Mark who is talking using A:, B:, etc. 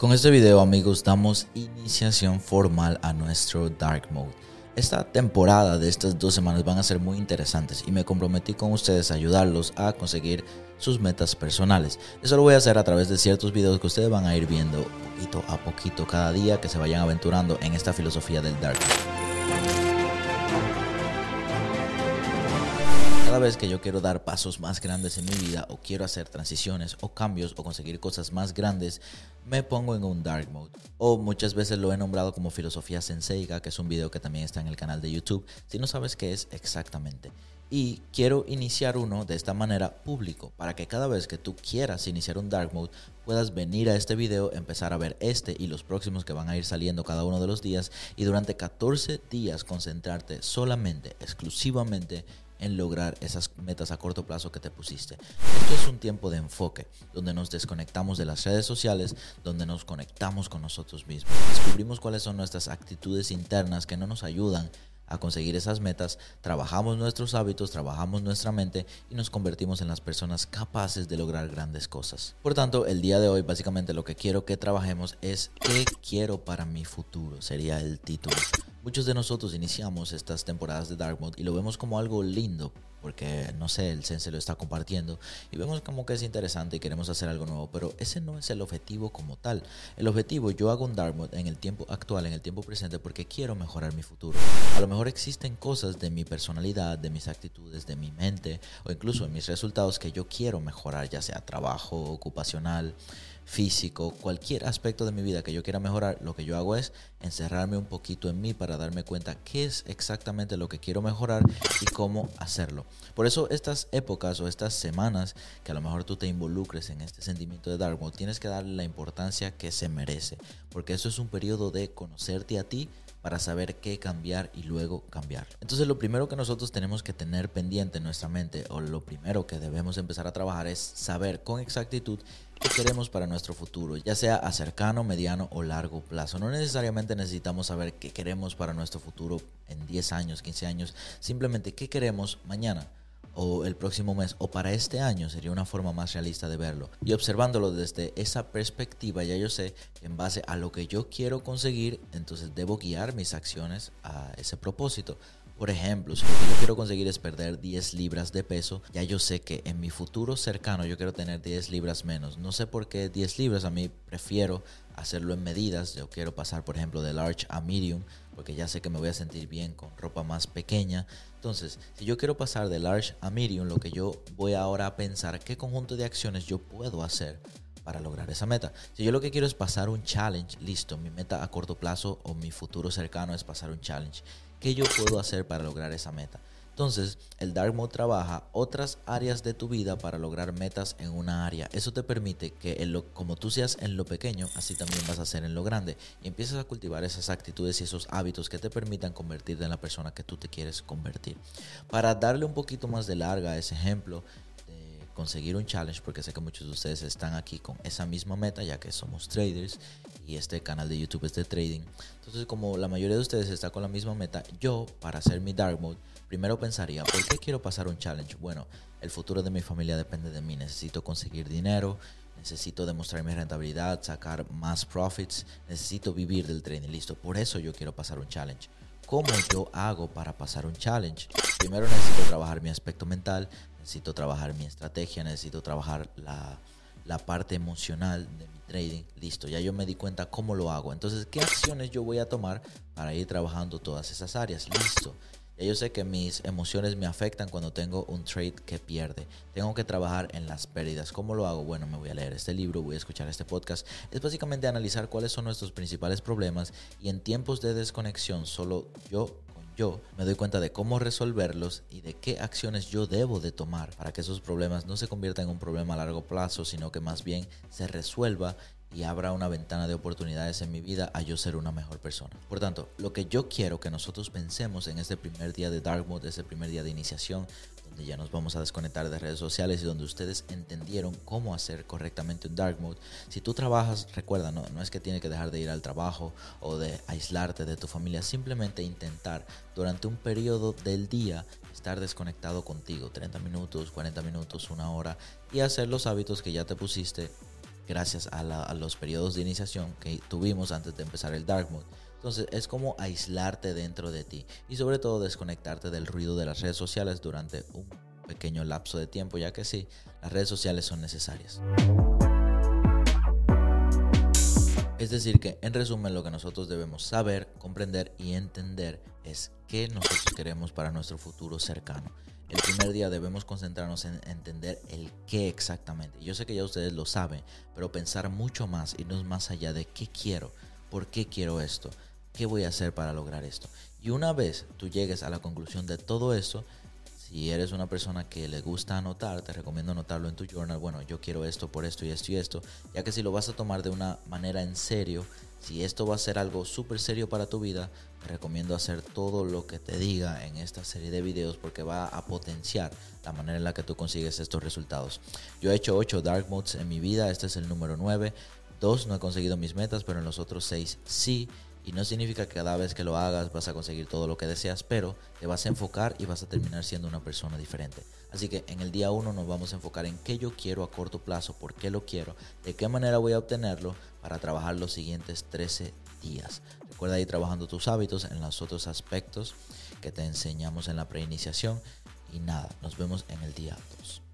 A: Con este video amigos damos iniciación formal a nuestro Dark Mode. Esta temporada de estas dos semanas van a ser muy interesantes y me comprometí con ustedes a ayudarlos a conseguir sus metas personales. Eso lo voy a hacer a través de ciertos videos que ustedes van a ir viendo poquito a poquito cada día que se vayan aventurando en esta filosofía del Dark Mode. Cada vez que yo quiero dar pasos más grandes en mi vida o quiero hacer transiciones o cambios o conseguir cosas más grandes, me pongo en un dark mode. O muchas veces lo he nombrado como filosofía senseiga, que es un video que también está en el canal de YouTube, si no sabes qué es exactamente. Y quiero iniciar uno de esta manera público, para que cada vez que tú quieras iniciar un dark mode, puedas venir a este video, empezar a ver este y los próximos que van a ir saliendo cada uno de los días y durante 14 días concentrarte solamente, exclusivamente en lograr esas metas a corto plazo que te pusiste. Esto es un tiempo de enfoque, donde nos desconectamos de las redes sociales, donde nos conectamos con nosotros mismos. Descubrimos cuáles son nuestras actitudes internas que no nos ayudan a conseguir esas metas, trabajamos nuestros hábitos, trabajamos nuestra mente y nos convertimos en las personas capaces de lograr grandes cosas. Por tanto, el día de hoy básicamente lo que quiero que trabajemos es qué quiero para mi futuro, sería el título. Muchos de nosotros iniciamos estas temporadas de Dark Mode y lo vemos como algo lindo, porque no sé, el Sense lo está compartiendo y vemos como que es interesante y queremos hacer algo nuevo, pero ese no es el objetivo como tal. El objetivo, yo hago un Dark Mode en el tiempo actual, en el tiempo presente, porque quiero mejorar mi futuro. A lo mejor existen cosas de mi personalidad, de mis actitudes, de mi mente o incluso en mis resultados que yo quiero mejorar, ya sea trabajo, ocupacional físico, cualquier aspecto de mi vida que yo quiera mejorar, lo que yo hago es encerrarme un poquito en mí para darme cuenta qué es exactamente lo que quiero mejorar y cómo hacerlo. Por eso estas épocas o estas semanas que a lo mejor tú te involucres en este sentimiento de Dark tienes que darle la importancia que se merece, porque eso es un periodo de conocerte a ti, para saber qué cambiar y luego cambiar. Entonces lo primero que nosotros tenemos que tener pendiente en nuestra mente o lo primero que debemos empezar a trabajar es saber con exactitud qué queremos para nuestro futuro, ya sea a cercano, mediano o largo plazo. No necesariamente necesitamos saber qué queremos para nuestro futuro en 10 años, 15 años, simplemente qué queremos mañana o el próximo mes o para este año sería una forma más realista de verlo. Y observándolo desde esa perspectiva ya yo sé que en base a lo que yo quiero conseguir, entonces debo guiar mis acciones a ese propósito. Por ejemplo, si lo que yo quiero conseguir es perder 10 libras de peso, ya yo sé que en mi futuro cercano yo quiero tener 10 libras menos. No sé por qué 10 libras, a mí prefiero hacerlo en medidas. Yo quiero pasar, por ejemplo, de large a medium, porque ya sé que me voy a sentir bien con ropa más pequeña. Entonces, si yo quiero pasar de large a medium, lo que yo voy ahora a pensar, ¿qué conjunto de acciones yo puedo hacer? para lograr esa meta. Si yo lo que quiero es pasar un challenge, listo, mi meta a corto plazo o mi futuro cercano es pasar un challenge. ¿Qué yo puedo hacer para lograr esa meta? Entonces, el Dark Mode trabaja otras áreas de tu vida para lograr metas en una área. Eso te permite que lo, como tú seas en lo pequeño, así también vas a ser en lo grande. Y empiezas a cultivar esas actitudes y esos hábitos que te permitan convertirte en la persona que tú te quieres convertir. Para darle un poquito más de larga a ese ejemplo, conseguir un challenge, porque sé que muchos de ustedes están aquí con esa misma meta, ya que somos traders y este canal de YouTube es de trading. Entonces, como la mayoría de ustedes está con la misma meta, yo, para hacer mi dark mode, primero pensaría, ¿por qué quiero pasar un challenge? Bueno, el futuro de mi familia depende de mí, necesito conseguir dinero, necesito demostrar mi rentabilidad, sacar más profits, necesito vivir del trading, listo, por eso yo quiero pasar un challenge. ¿Cómo yo hago para pasar un challenge? Primero necesito trabajar mi aspecto mental, necesito trabajar mi estrategia, necesito trabajar la, la parte emocional de mi trading. Listo, ya yo me di cuenta cómo lo hago. Entonces, ¿qué acciones yo voy a tomar para ir trabajando todas esas áreas? Listo. Ya yo sé que mis emociones me afectan cuando tengo un trade que pierde. Tengo que trabajar en las pérdidas. ¿Cómo lo hago? Bueno, me voy a leer este libro, voy a escuchar este podcast. Es básicamente analizar cuáles son nuestros principales problemas y en tiempos de desconexión solo yo yo me doy cuenta de cómo resolverlos y de qué acciones yo debo de tomar para que esos problemas no se conviertan en un problema a largo plazo, sino que más bien se resuelva y abra una ventana de oportunidades en mi vida a yo ser una mejor persona. Por tanto, lo que yo quiero que nosotros pensemos en este primer día de Dark Mode, ese primer día de iniciación, ya nos vamos a desconectar de redes sociales y donde ustedes entendieron cómo hacer correctamente un dark mode. Si tú trabajas, recuerda, no, no es que tienes que dejar de ir al trabajo o de aislarte de tu familia, simplemente intentar durante un periodo del día estar desconectado contigo, 30 minutos, 40 minutos, una hora, y hacer los hábitos que ya te pusiste gracias a, los periodos de iniciación que tuvimos antes de empezar el Dark Mode. Entonces es como aislarte dentro de ti y sobre todo desconectarte del ruido de las redes sociales durante un pequeño lapso de tiempo, ya que sí, las redes sociales son necesarias. Es decir, que en resumen lo que nosotros debemos saber, comprender y entender es qué nosotros queremos para nuestro futuro cercano. El primer día debemos concentrarnos en entender el qué exactamente. Yo sé que ya ustedes lo saben, pero pensar mucho más, irnos más allá de qué quiero, por qué quiero esto, qué voy a hacer para lograr esto. Y una vez tú llegues a la conclusión de todo eso, si eres una persona que le gusta anotar, te recomiendo anotarlo en tu journal. Bueno, yo quiero esto por esto y esto y esto. Ya que si lo vas a tomar de una manera en serio, si esto va a ser algo súper serio para tu vida, te recomiendo hacer todo lo que te diga en esta serie de videos porque va a potenciar la manera en la que tú consigues estos resultados. Yo he hecho 8 Dark Modes en mi vida, este es el número 9. Dos no he conseguido mis metas, pero en los otros 6 sí. Y no significa que cada vez que lo hagas vas a conseguir todo lo que deseas, pero te vas a enfocar y vas a terminar siendo una persona diferente. Así que en el día 1 nos vamos a enfocar en qué yo quiero a corto plazo, por qué lo quiero, de qué manera voy a obtenerlo para trabajar los siguientes 13 días. Recuerda ir trabajando tus hábitos en los otros aspectos que te enseñamos en la preiniciación. Y nada, nos vemos en el día 2.